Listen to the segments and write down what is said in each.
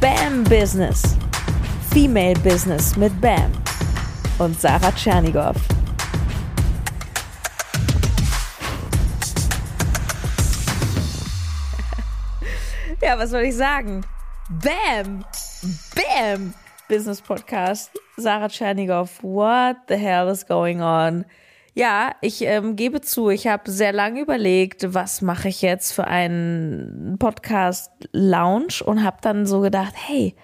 Bam Business. Female Business mit Bam und Sarah Tschernigow. Ja, was soll ich sagen? Bam! Bam! Business Podcast. Sarah Tschernigow. What the hell is going on? Ja, ich ähm, gebe zu, ich habe sehr lange überlegt, was mache ich jetzt für einen Podcast-Lounge und habe dann so gedacht, hey,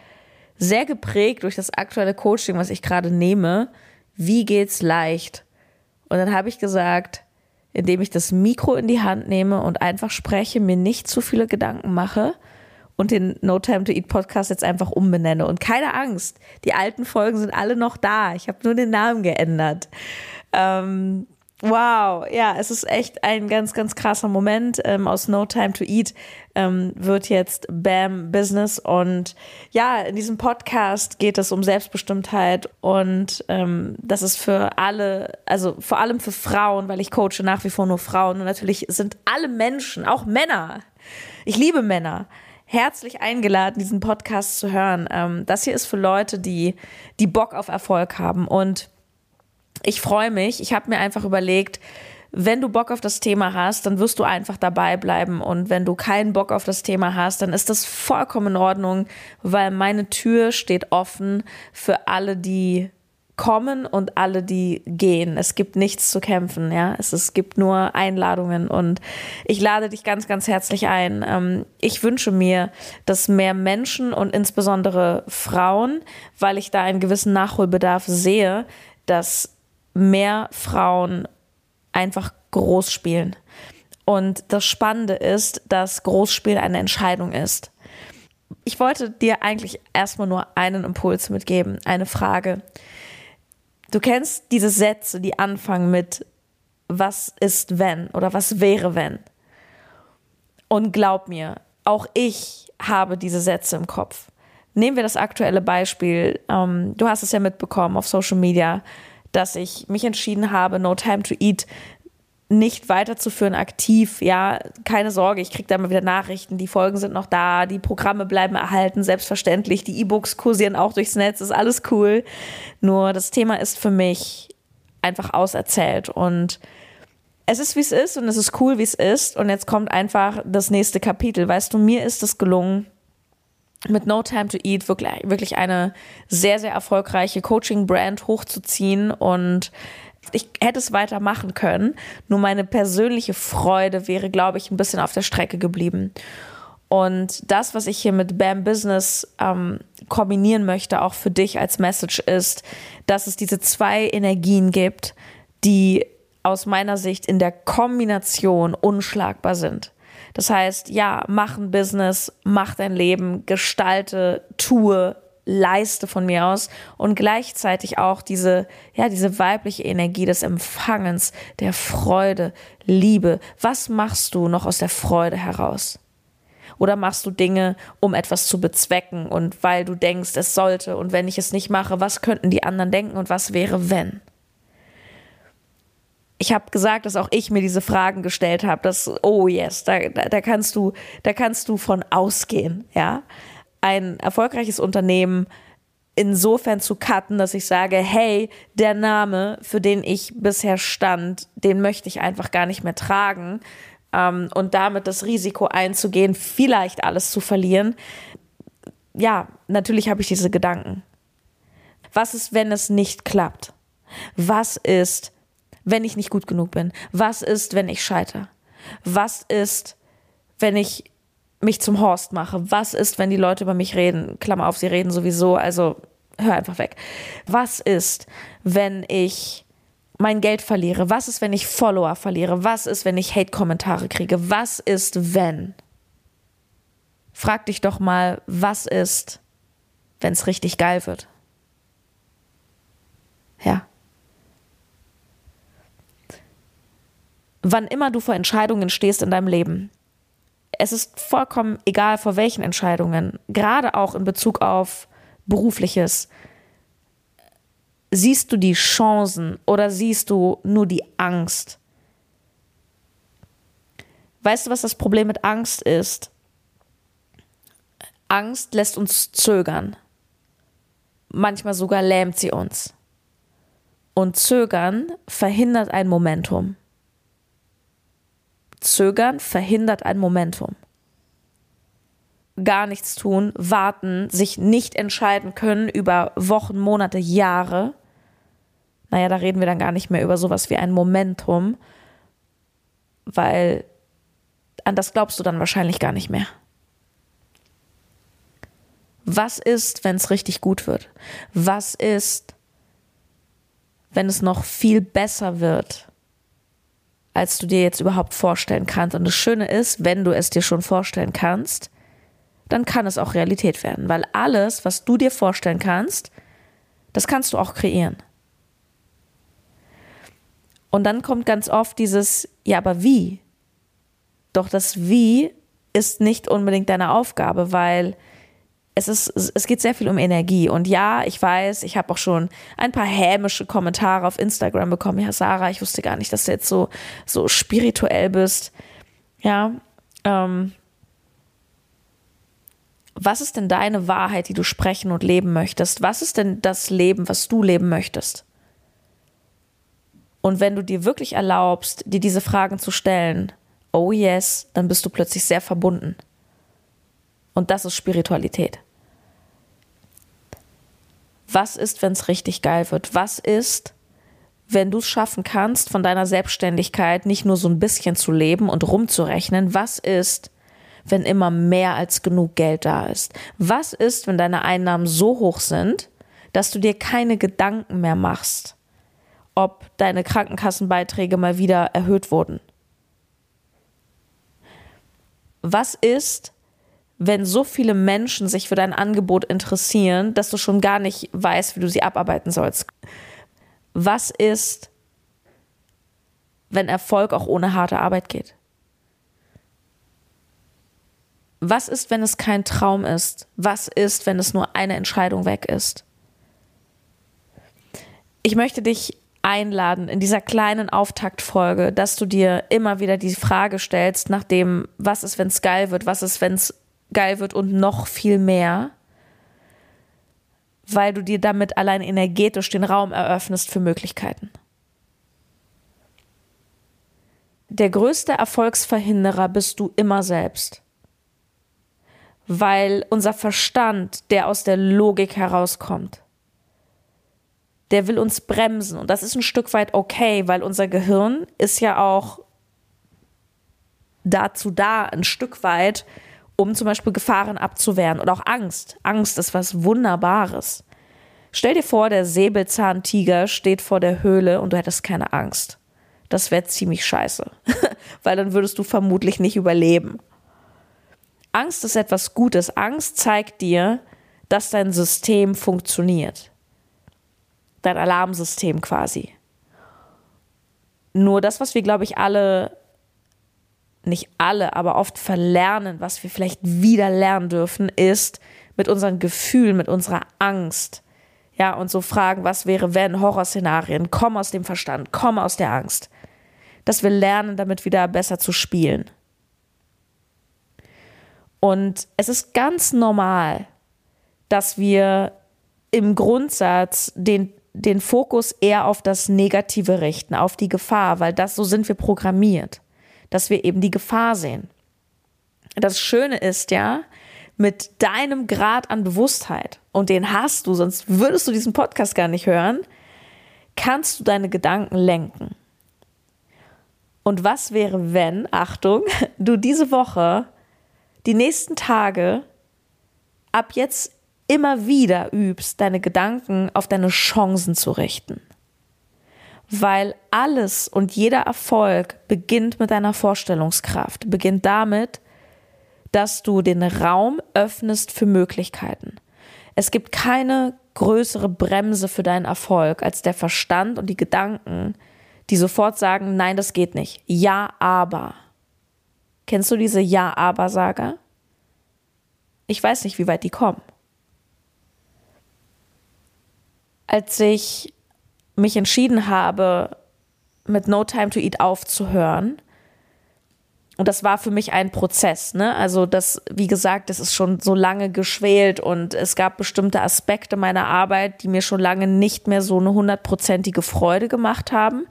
sehr geprägt durch das aktuelle Coaching, was ich gerade nehme, wie geht's leicht? Und dann habe ich gesagt, indem ich das Mikro in die Hand nehme und einfach spreche, mir nicht zu viele Gedanken mache und den No Time to Eat Podcast jetzt einfach umbenenne. Und keine Angst, die alten Folgen sind alle noch da. Ich habe nur den Namen geändert. Ähm, wow, ja, es ist echt ein ganz, ganz krasser Moment. Ähm, aus No Time to Eat ähm, wird jetzt Bam Business. Und ja, in diesem Podcast geht es um Selbstbestimmtheit und ähm, das ist für alle, also vor allem für Frauen, weil ich coache nach wie vor nur Frauen. Und natürlich sind alle Menschen, auch Männer. Ich liebe Männer herzlich eingeladen, diesen Podcast zu hören. Ähm, das hier ist für Leute, die, die Bock auf Erfolg haben. Und ich freue mich. Ich habe mir einfach überlegt, wenn du Bock auf das Thema hast, dann wirst du einfach dabei bleiben. Und wenn du keinen Bock auf das Thema hast, dann ist das vollkommen in Ordnung, weil meine Tür steht offen für alle, die kommen und alle, die gehen. Es gibt nichts zu kämpfen, ja. Es, es gibt nur Einladungen und ich lade dich ganz, ganz herzlich ein. Ähm, ich wünsche mir, dass mehr Menschen und insbesondere Frauen, weil ich da einen gewissen Nachholbedarf sehe, dass mehr Frauen einfach groß spielen. Und das Spannende ist, dass Großspielen eine Entscheidung ist. Ich wollte dir eigentlich erstmal nur einen Impuls mitgeben, eine Frage. Du kennst diese Sätze, die anfangen mit was ist wenn oder was wäre wenn. Und glaub mir, auch ich habe diese Sätze im Kopf. Nehmen wir das aktuelle Beispiel. Ähm, du hast es ja mitbekommen auf Social Media dass ich mich entschieden habe, No Time to Eat nicht weiterzuführen aktiv. Ja, keine Sorge, ich kriege da mal wieder Nachrichten. Die Folgen sind noch da, die Programme bleiben erhalten, selbstverständlich. Die E-Books kursieren auch durchs Netz, ist alles cool. Nur das Thema ist für mich einfach auserzählt und es ist, wie es ist und es ist cool, wie es ist. Und jetzt kommt einfach das nächste Kapitel. Weißt du, mir ist es gelungen, mit No Time to Eat wirklich, wirklich eine sehr, sehr erfolgreiche Coaching-Brand hochzuziehen und ich hätte es weitermachen können, nur meine persönliche Freude wäre, glaube ich, ein bisschen auf der Strecke geblieben. Und das, was ich hier mit BAM Business ähm, kombinieren möchte, auch für dich als Message ist, dass es diese zwei Energien gibt, die aus meiner Sicht in der Kombination unschlagbar sind. Das heißt, ja, mach ein Business, mach dein Leben, gestalte, tue, leiste von mir aus und gleichzeitig auch diese, ja, diese weibliche Energie des Empfangens, der Freude, Liebe. Was machst du noch aus der Freude heraus? Oder machst du Dinge, um etwas zu bezwecken und weil du denkst, es sollte und wenn ich es nicht mache, was könnten die anderen denken und was wäre, wenn? Ich habe gesagt, dass auch ich mir diese Fragen gestellt habe, dass, oh yes, da, da, da kannst du, da kannst du von ausgehen, ja. Ein erfolgreiches Unternehmen insofern zu cutten, dass ich sage, hey, der Name, für den ich bisher stand, den möchte ich einfach gar nicht mehr tragen ähm, und damit das Risiko einzugehen, vielleicht alles zu verlieren. Ja, natürlich habe ich diese Gedanken. Was ist, wenn es nicht klappt? Was ist, wenn ich nicht gut genug bin? Was ist, wenn ich scheitere? Was ist, wenn ich mich zum Horst mache? Was ist, wenn die Leute über mich reden? Klammer auf, sie reden sowieso, also hör einfach weg. Was ist, wenn ich mein Geld verliere? Was ist, wenn ich Follower verliere? Was ist, wenn ich Hate-Kommentare kriege? Was ist, wenn? Frag dich doch mal, was ist, wenn es richtig geil wird? Ja. Wann immer du vor Entscheidungen stehst in deinem Leben. Es ist vollkommen egal, vor welchen Entscheidungen, gerade auch in Bezug auf berufliches. Siehst du die Chancen oder siehst du nur die Angst? Weißt du, was das Problem mit Angst ist? Angst lässt uns zögern. Manchmal sogar lähmt sie uns. Und Zögern verhindert ein Momentum. Zögern verhindert ein Momentum. Gar nichts tun, warten, sich nicht entscheiden können über Wochen, Monate, Jahre. Naja, da reden wir dann gar nicht mehr über sowas wie ein Momentum, weil an das glaubst du dann wahrscheinlich gar nicht mehr. Was ist, wenn es richtig gut wird? Was ist, wenn es noch viel besser wird, als du dir jetzt überhaupt vorstellen kannst? Und das Schöne ist, wenn du es dir schon vorstellen kannst, dann kann es auch Realität werden, weil alles, was du dir vorstellen kannst, das kannst du auch kreieren. Und dann kommt ganz oft dieses, ja, aber wie? Doch das Wie ist nicht unbedingt deine Aufgabe, weil es ist, es geht sehr viel um Energie. Und ja, ich weiß, ich habe auch schon ein paar hämische Kommentare auf Instagram bekommen. Ja, Sarah, ich wusste gar nicht, dass du jetzt so, so spirituell bist. Ja, ähm, was ist denn deine Wahrheit, die du sprechen und leben möchtest? Was ist denn das Leben, was du leben möchtest? Und wenn du dir wirklich erlaubst, dir diese Fragen zu stellen, oh yes, dann bist du plötzlich sehr verbunden. Und das ist Spiritualität. Was ist, wenn es richtig geil wird? Was ist, wenn du es schaffen kannst, von deiner Selbstständigkeit nicht nur so ein bisschen zu leben und rumzurechnen? Was ist, wenn immer mehr als genug Geld da ist? Was ist, wenn deine Einnahmen so hoch sind, dass du dir keine Gedanken mehr machst, ob deine Krankenkassenbeiträge mal wieder erhöht wurden? Was ist, wenn so viele Menschen sich für dein Angebot interessieren, dass du schon gar nicht weißt, wie du sie abarbeiten sollst? Was ist, wenn Erfolg auch ohne harte Arbeit geht? Was ist, wenn es kein Traum ist? Was ist, wenn es nur eine Entscheidung weg ist? Ich möchte dich einladen in dieser kleinen Auftaktfolge, dass du dir immer wieder die Frage stellst nach dem, was ist, wenn es geil wird, was ist, wenn es geil wird und noch viel mehr, weil du dir damit allein energetisch den Raum eröffnest für Möglichkeiten. Der größte Erfolgsverhinderer bist du immer selbst, weil unser Verstand, der aus der Logik herauskommt, der will uns bremsen. Und das ist ein Stück weit okay, weil unser Gehirn ist ja auch dazu da, ein Stück weit, um zum Beispiel Gefahren abzuwehren oder auch Angst. Angst ist was Wunderbares. Stell dir vor, der Säbelzahntiger steht vor der Höhle und du hättest keine Angst. Das wäre ziemlich scheiße, weil dann würdest du vermutlich nicht überleben. Angst ist etwas Gutes. Angst zeigt dir, dass dein System funktioniert dein Alarmsystem quasi. Nur das, was wir, glaube ich, alle, nicht alle, aber oft verlernen, was wir vielleicht wieder lernen dürfen, ist mit unseren Gefühlen, mit unserer Angst. Ja, und so fragen, was wäre, wenn, Horrorszenarien, komm aus dem Verstand, komm aus der Angst. Dass wir lernen, damit wieder besser zu spielen. Und es ist ganz normal, dass wir im Grundsatz den den Fokus eher auf das Negative richten, auf die Gefahr, weil das so sind wir programmiert, dass wir eben die Gefahr sehen. Das Schöne ist ja, mit deinem Grad an Bewusstheit, und den hast du, sonst würdest du diesen Podcast gar nicht hören, kannst du deine Gedanken lenken. Und was wäre, wenn, Achtung, du diese Woche, die nächsten Tage, ab jetzt immer wieder übst, deine Gedanken auf deine Chancen zu richten. Weil alles und jeder Erfolg beginnt mit deiner Vorstellungskraft, beginnt damit, dass du den Raum öffnest für Möglichkeiten. Es gibt keine größere Bremse für deinen Erfolg als der Verstand und die Gedanken, die sofort sagen, nein, das geht nicht. Ja, aber. Kennst du diese Ja-aber-Sager? Ich weiß nicht, wie weit die kommen als ich mich entschieden habe, mit No Time to Eat aufzuhören, und das war für mich ein Prozess, ne? Also das, wie gesagt, das ist schon so lange geschwelt und es gab bestimmte Aspekte meiner Arbeit, die mir schon lange nicht mehr so eine hundertprozentige Freude gemacht haben.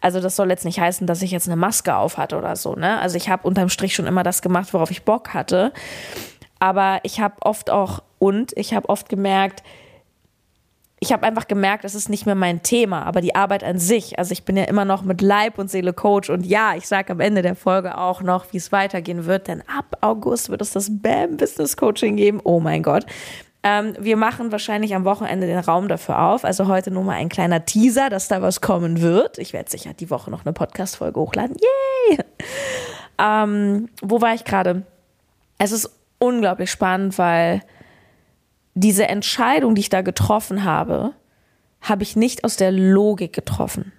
Also das soll jetzt nicht heißen, dass ich jetzt eine Maske auf hatte oder so, ne? Also ich habe unterm Strich schon immer das gemacht, worauf ich Bock hatte. Aber ich habe oft auch und ich habe oft gemerkt, ich habe einfach gemerkt, es ist nicht mehr mein Thema, aber die Arbeit an sich. Also ich bin ja immer noch mit Leib und Seele Coach und ja, ich sage am Ende der Folge auch noch, wie es weitergehen wird, denn ab August wird es das BAM Business Coaching geben. Oh mein Gott. Ähm, wir machen wahrscheinlich am Wochenende den Raum dafür auf. Also heute nur mal ein kleiner Teaser, dass da was kommen wird. Ich werde sicher die Woche noch eine Podcast-Folge hochladen. Yay! Ähm, wo war ich gerade? Es ist unglaublich spannend, weil diese Entscheidung, die ich da getroffen habe, habe ich nicht aus der Logik getroffen.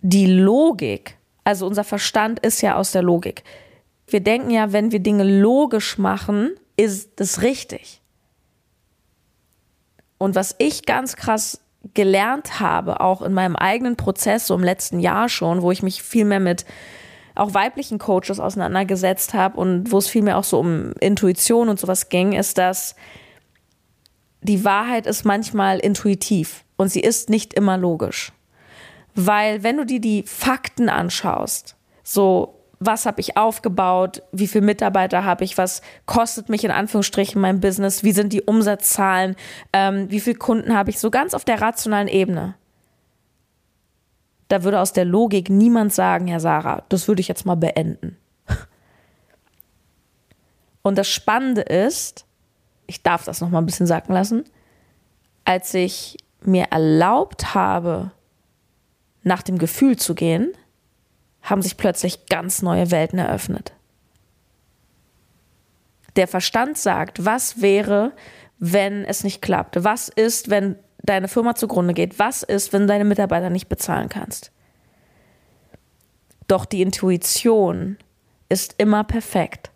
Die Logik, also unser Verstand ist ja aus der Logik. Wir denken ja, wenn wir Dinge logisch machen, ist das richtig. Und was ich ganz krass gelernt habe, auch in meinem eigenen Prozess, so im letzten Jahr schon, wo ich mich viel mehr mit auch weiblichen Coaches auseinandergesetzt habe und wo es vielmehr auch so um Intuition und sowas ging, ist, dass die Wahrheit ist manchmal intuitiv und sie ist nicht immer logisch. Weil wenn du dir die Fakten anschaust, so was habe ich aufgebaut, wie viele Mitarbeiter habe ich, was kostet mich in Anführungsstrichen mein Business, wie sind die Umsatzzahlen, ähm, wie viele Kunden habe ich, so ganz auf der rationalen Ebene da würde aus der Logik niemand sagen, Herr Sarah, das würde ich jetzt mal beenden. Und das Spannende ist, ich darf das noch mal ein bisschen sacken lassen, als ich mir erlaubt habe, nach dem Gefühl zu gehen, haben sich plötzlich ganz neue Welten eröffnet. Der Verstand sagt, was wäre, wenn es nicht klappt? Was ist, wenn deine Firma zugrunde geht. Was ist, wenn du deine Mitarbeiter nicht bezahlen kannst? Doch die Intuition ist immer perfekt.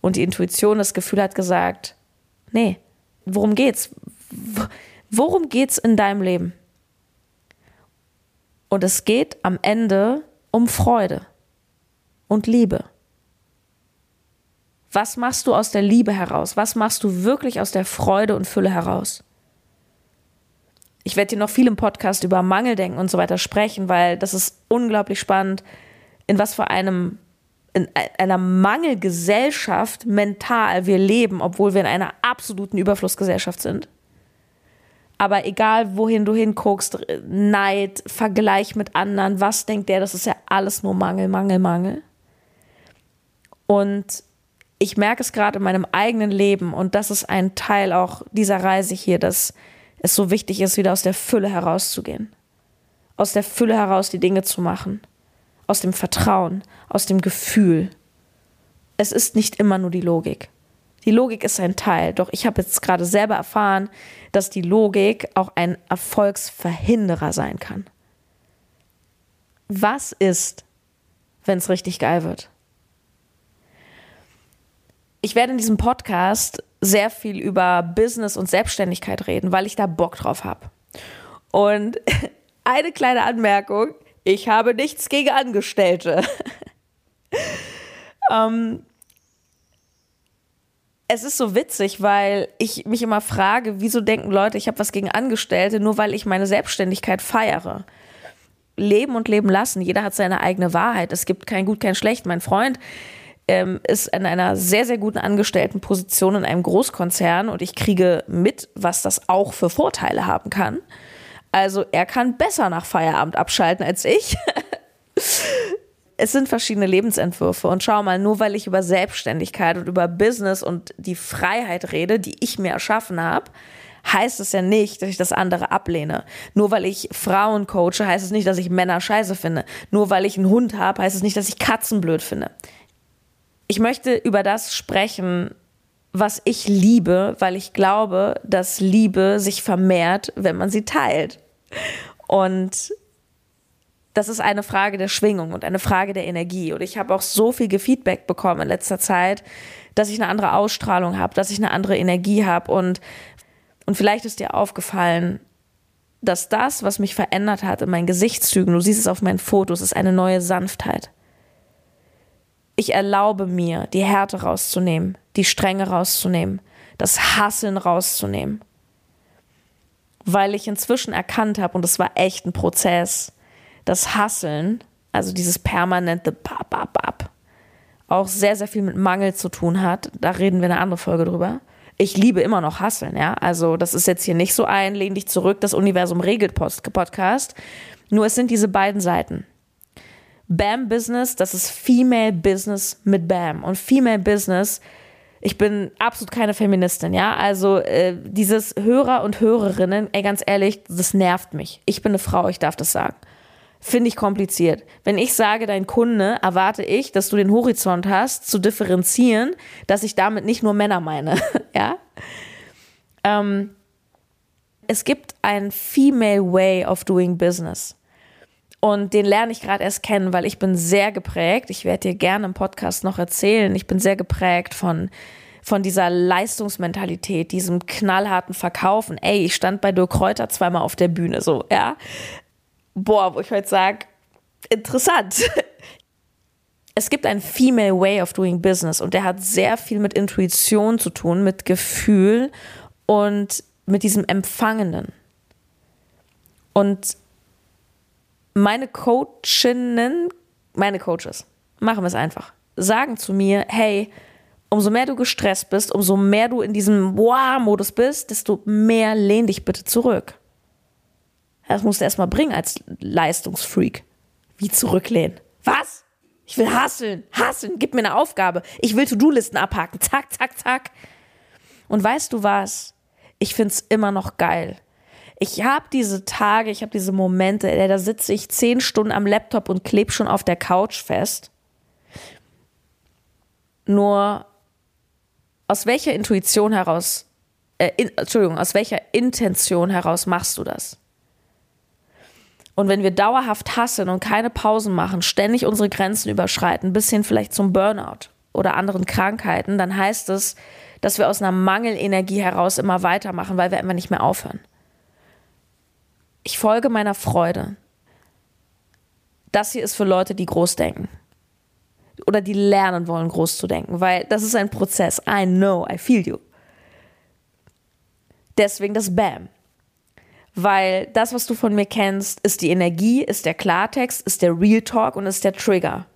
Und die Intuition, das Gefühl hat gesagt, nee, worum geht's? Worum geht's in deinem Leben? Und es geht am Ende um Freude und Liebe. Was machst du aus der Liebe heraus? Was machst du wirklich aus der Freude und Fülle heraus? Ich werde dir noch viel im Podcast über Mangeldenken und so weiter sprechen, weil das ist unglaublich spannend, in was für einem in einer Mangelgesellschaft mental wir leben, obwohl wir in einer absoluten Überflussgesellschaft sind. Aber egal, wohin du hinguckst, Neid, Vergleich mit anderen, was denkt der, das ist ja alles nur Mangel, Mangel, Mangel. Und ich merke es gerade in meinem eigenen Leben und das ist ein Teil auch dieser Reise hier, dass es so wichtig ist, wieder aus der Fülle herauszugehen. Aus der Fülle heraus die Dinge zu machen. Aus dem Vertrauen, aus dem Gefühl. Es ist nicht immer nur die Logik. Die Logik ist ein Teil, doch ich habe jetzt gerade selber erfahren, dass die Logik auch ein Erfolgsverhinderer sein kann. Was ist, wenn es richtig geil wird? Ich werde in diesem Podcast sehr viel über Business und Selbstständigkeit reden, weil ich da Bock drauf habe. Und eine kleine Anmerkung, ich habe nichts gegen Angestellte. ähm, es ist so witzig, weil ich mich immer frage, wieso denken Leute, ich habe was gegen Angestellte, nur weil ich meine Selbstständigkeit feiere. Leben und leben lassen. Jeder hat seine eigene Wahrheit. Es gibt kein Gut, kein Schlecht. Mein Freund, ähm, ist in einer sehr, sehr guten Angestelltenposition in einem Großkonzern und ich kriege mit, was das auch für Vorteile haben kann. Also er kann besser nach Feierabend abschalten als ich. es sind verschiedene Lebensentwürfe und schau mal, nur weil ich über Selbstständigkeit und über Business und die Freiheit rede, die ich mir erschaffen habe, heißt es ja nicht, dass ich das andere ablehne. Nur weil ich Frauen coache, heißt es nicht, dass ich Männer scheiße finde. Nur weil ich einen Hund habe, heißt es nicht, dass ich Katzen blöd finde ich möchte über das sprechen, was ich liebe, weil ich glaube, dass Liebe sich vermehrt, wenn man sie teilt. Und das ist eine Frage der Schwingung und eine Frage der Energie. Und ich habe auch so viel Feedback bekommen in letzter Zeit, dass ich eine andere Ausstrahlung habe, dass ich eine andere Energie habe. Und, und vielleicht ist dir aufgefallen, dass das, was mich verändert hat in meinen Gesichtszügen, du siehst es auf meinen Fotos, ist eine neue Sanftheit Ich erlaube mir, die Härte rauszunehmen, die Strenge rauszunehmen, das Hasseln rauszunehmen. Weil ich inzwischen erkannt habe, und das war echt ein Prozess, das Hasseln, also dieses permanente Bap, Bap, Bap, auch sehr, sehr viel mit Mangel zu tun hat. Da reden wir eine andere Folge drüber. Ich liebe immer noch Hasseln, ja. Also, das ist jetzt hier nicht so ein, lehn dich zurück, das Universum regelt Podcast. Nur es sind diese beiden Seiten. Bam Business, das ist Female Business mit Bam. Und Female Business, ich bin absolut keine Feministin, ja. Also äh, dieses Hörer und Hörerinnen, ey, ganz ehrlich, das nervt mich. Ich bin eine Frau, ich darf das sagen finde ich kompliziert. Wenn ich sage, dein Kunde, erwarte ich, dass du den Horizont hast, zu differenzieren, dass ich damit nicht nur Männer meine. ja? Ähm, es gibt ein Female Way of Doing Business. Und den lerne ich gerade erst kennen, weil ich bin sehr geprägt. Ich werde dir gerne im Podcast noch erzählen. Ich bin sehr geprägt von von dieser Leistungsmentalität, diesem knallharten Verkaufen. Ey, ich stand bei Dirk Kräuter zweimal auf der Bühne, so, ja boah, wo ich heute sage, interessant. Es gibt ein Female Way of Doing Business und der hat sehr viel mit Intuition zu tun, mit Gefühl und mit diesem Empfangenen. Und meine Coachinnen, meine Coaches, machen wir es einfach, sagen zu mir, hey, umso mehr du gestresst bist, umso mehr du in diesem Wow-Modus bist, desto mehr lehn dich bitte zurück. Das musst du erstmal bringen als Leistungsfreak. Wie zurücklehnen. Was? Ich will hasseln, hasseln, gib mir eine Aufgabe. Ich will To-Do-Listen abhaken. Zack, zack, zack. Und weißt du was? Ich find's immer noch geil. Ich habe diese Tage, ich habe diese Momente, da sitze ich zehn Stunden am Laptop und kleb schon auf der Couch fest. Nur aus welcher Intuition heraus, äh, in, Entschuldigung, aus welcher Intention heraus machst du das? Und wenn wir dauerhaft hassen und keine Pausen machen, ständig unsere Grenzen überschreiten, bis hin vielleicht zum Burnout oder anderen Krankheiten, dann heißt es, dass wir aus einer Mangelenergie heraus immer weitermachen, weil wir einfach nicht mehr aufhören. Ich folge meiner Freude. Das hier ist für Leute, die groß denken. Oder die lernen wollen, groß zu denken, weil das ist ein Prozess. I know, I feel you. Deswegen das BAM weil das, was du von mir kennst, ist die Energie, ist der Klartext, ist der Real Talk und ist der Trigger.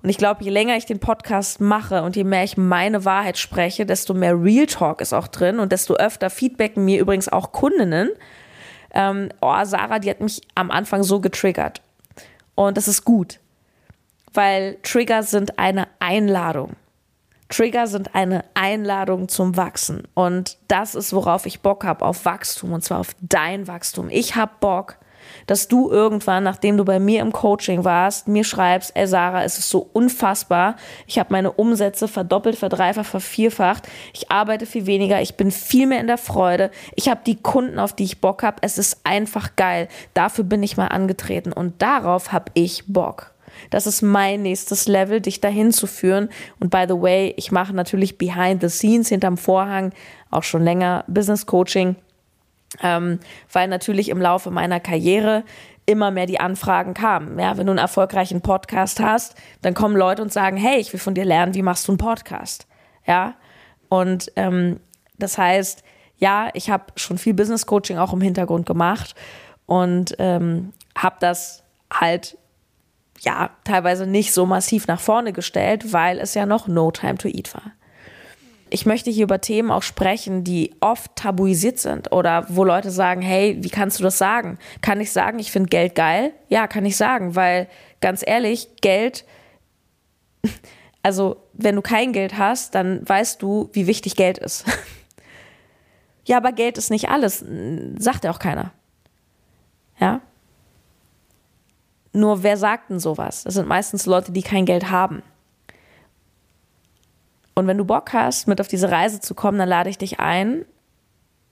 Und ich glaube, je länger ich den Podcast mache und je mehr ich meine Wahrheit spreche, desto mehr Real Talk ist auch drin und desto öfter feedbacken mir übrigens auch Kundinnen. Ähm, oh, Sarah, die hat mich am Anfang so getriggert. Und das ist gut, weil Trigger sind eine Einladung. Trigger sind eine Einladung zum Wachsen. Und das ist, worauf ich Bock habe, auf Wachstum. Und zwar auf dein Wachstum. Ich habe Bock, dass du irgendwann, nachdem du bei mir im Coaching warst, mir schreibst, ey Sarah, es ist so unfassbar. Ich habe meine Umsätze verdoppelt, verdreifacht, vervierfacht. Ich arbeite viel weniger. Ich bin viel mehr in der Freude. Ich habe die Kunden, auf die ich Bock habe. Es ist einfach geil. Dafür bin ich mal angetreten. Und darauf habe ich Bock. Das ist mein nächstes Level, dich dahin zu führen. Und by the way, ich mache natürlich behind the scenes, hinterm Vorhang, auch schon länger Business Coaching, ähm, weil natürlich im Laufe meiner Karriere immer mehr die Anfragen kamen. Ja, wenn du einen erfolgreichen Podcast hast, dann kommen Leute und sagen, hey, ich will von dir lernen, wie machst du einen Podcast? Ja, und ähm, das heißt, ja, ich habe schon viel Business Coaching auch im Hintergrund gemacht und ähm, habe das halt ja, teilweise nicht so massiv nach vorne gestellt, weil es ja noch No Time to Eat war. Ich möchte hier über Themen auch sprechen, die oft tabuisiert sind oder wo Leute sagen, hey, wie kannst du das sagen? Kann ich sagen, ich finde Geld geil? Ja, kann ich sagen, weil ganz ehrlich, Geld, also wenn du kein Geld hast, dann weißt du, wie wichtig Geld ist. ja, aber Geld ist nicht alles, sagt ja auch keiner. Ja, nur wer sagt denn sowas? Das sind meistens Leute, die kein Geld haben. Und wenn du Bock hast, mit auf diese Reise zu kommen, dann lade ich dich ein,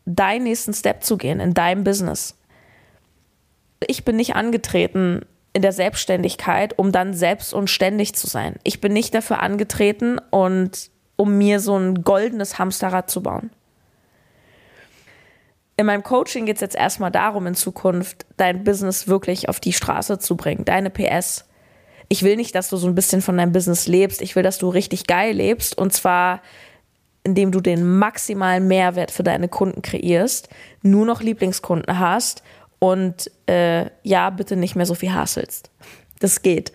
deinen nächsten Step zu gehen in deinem Business. Ich bin nicht angetreten in der Selbstständigkeit, um dann selbst und ständig zu sein. Ich bin nicht dafür angetreten und um mir so ein goldenes Hamsterrad zu bauen. In meinem Coaching geht es jetzt erstmal darum, in Zukunft dein Business wirklich auf die Straße zu bringen, deine PS. Ich will nicht, dass du so ein bisschen von deinem Business lebst. Ich will, dass du richtig geil lebst. Und zwar, indem du den maximalen Mehrwert für deine Kunden kreierst, nur noch Lieblingskunden hast und äh, ja, bitte nicht mehr so viel hasselst. Das geht.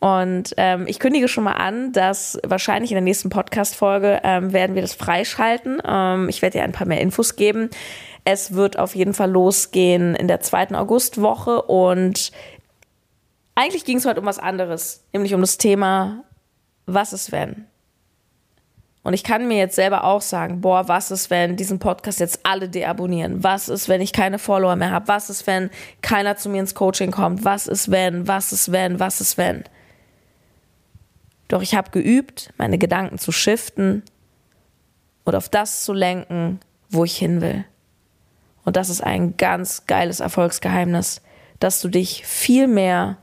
Und ähm, ich kündige schon mal an, dass wahrscheinlich in der nächsten Podcast-Folge ähm, werden wir das freischalten. Ähm, ich werde dir ein paar mehr Infos geben. Es wird auf jeden Fall losgehen in der zweiten Augustwoche und eigentlich ging es heute um was anderes, nämlich um das Thema, was ist wenn? Und ich kann mir jetzt selber auch sagen, boah, was ist, wenn diesen Podcast jetzt alle deabonnieren? Was ist, wenn ich keine Follower mehr habe? Was ist, wenn keiner zu mir ins Coaching kommt? Was ist, wenn? Was ist, wenn? Was ist, wenn? Doch ich habe geübt, meine Gedanken zu shiften und auf das zu lenken, wo ich hin will. Und das ist ein ganz geiles Erfolgsgeheimnis, dass du dich viel mehr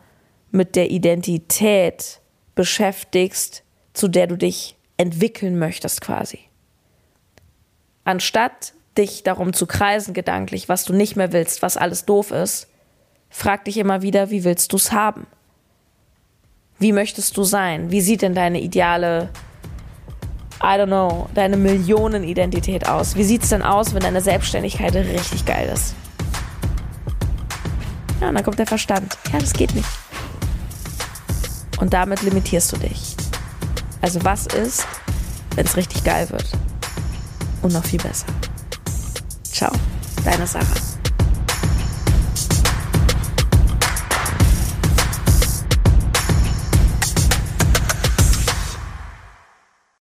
mit der Identität beschäftigst, zu der du dich entwickeln möchtest quasi. Anstatt dich darum zu kreisen gedanklich, was du nicht mehr willst, was alles doof ist, frag dich immer wieder, wie willst du es haben? Wie möchtest du sein? Wie sieht denn deine ideale, I don't know, deine Millionenidentität aus? Wie sieht es denn aus, wenn deine Selbstständigkeit richtig geil ist? Ja, und dann kommt der Verstand. Ja, das geht nicht. Und damit limitierst du dich. Also was ist, wenn es richtig geil wird? Und noch viel besser. Ciao, deine Sarah.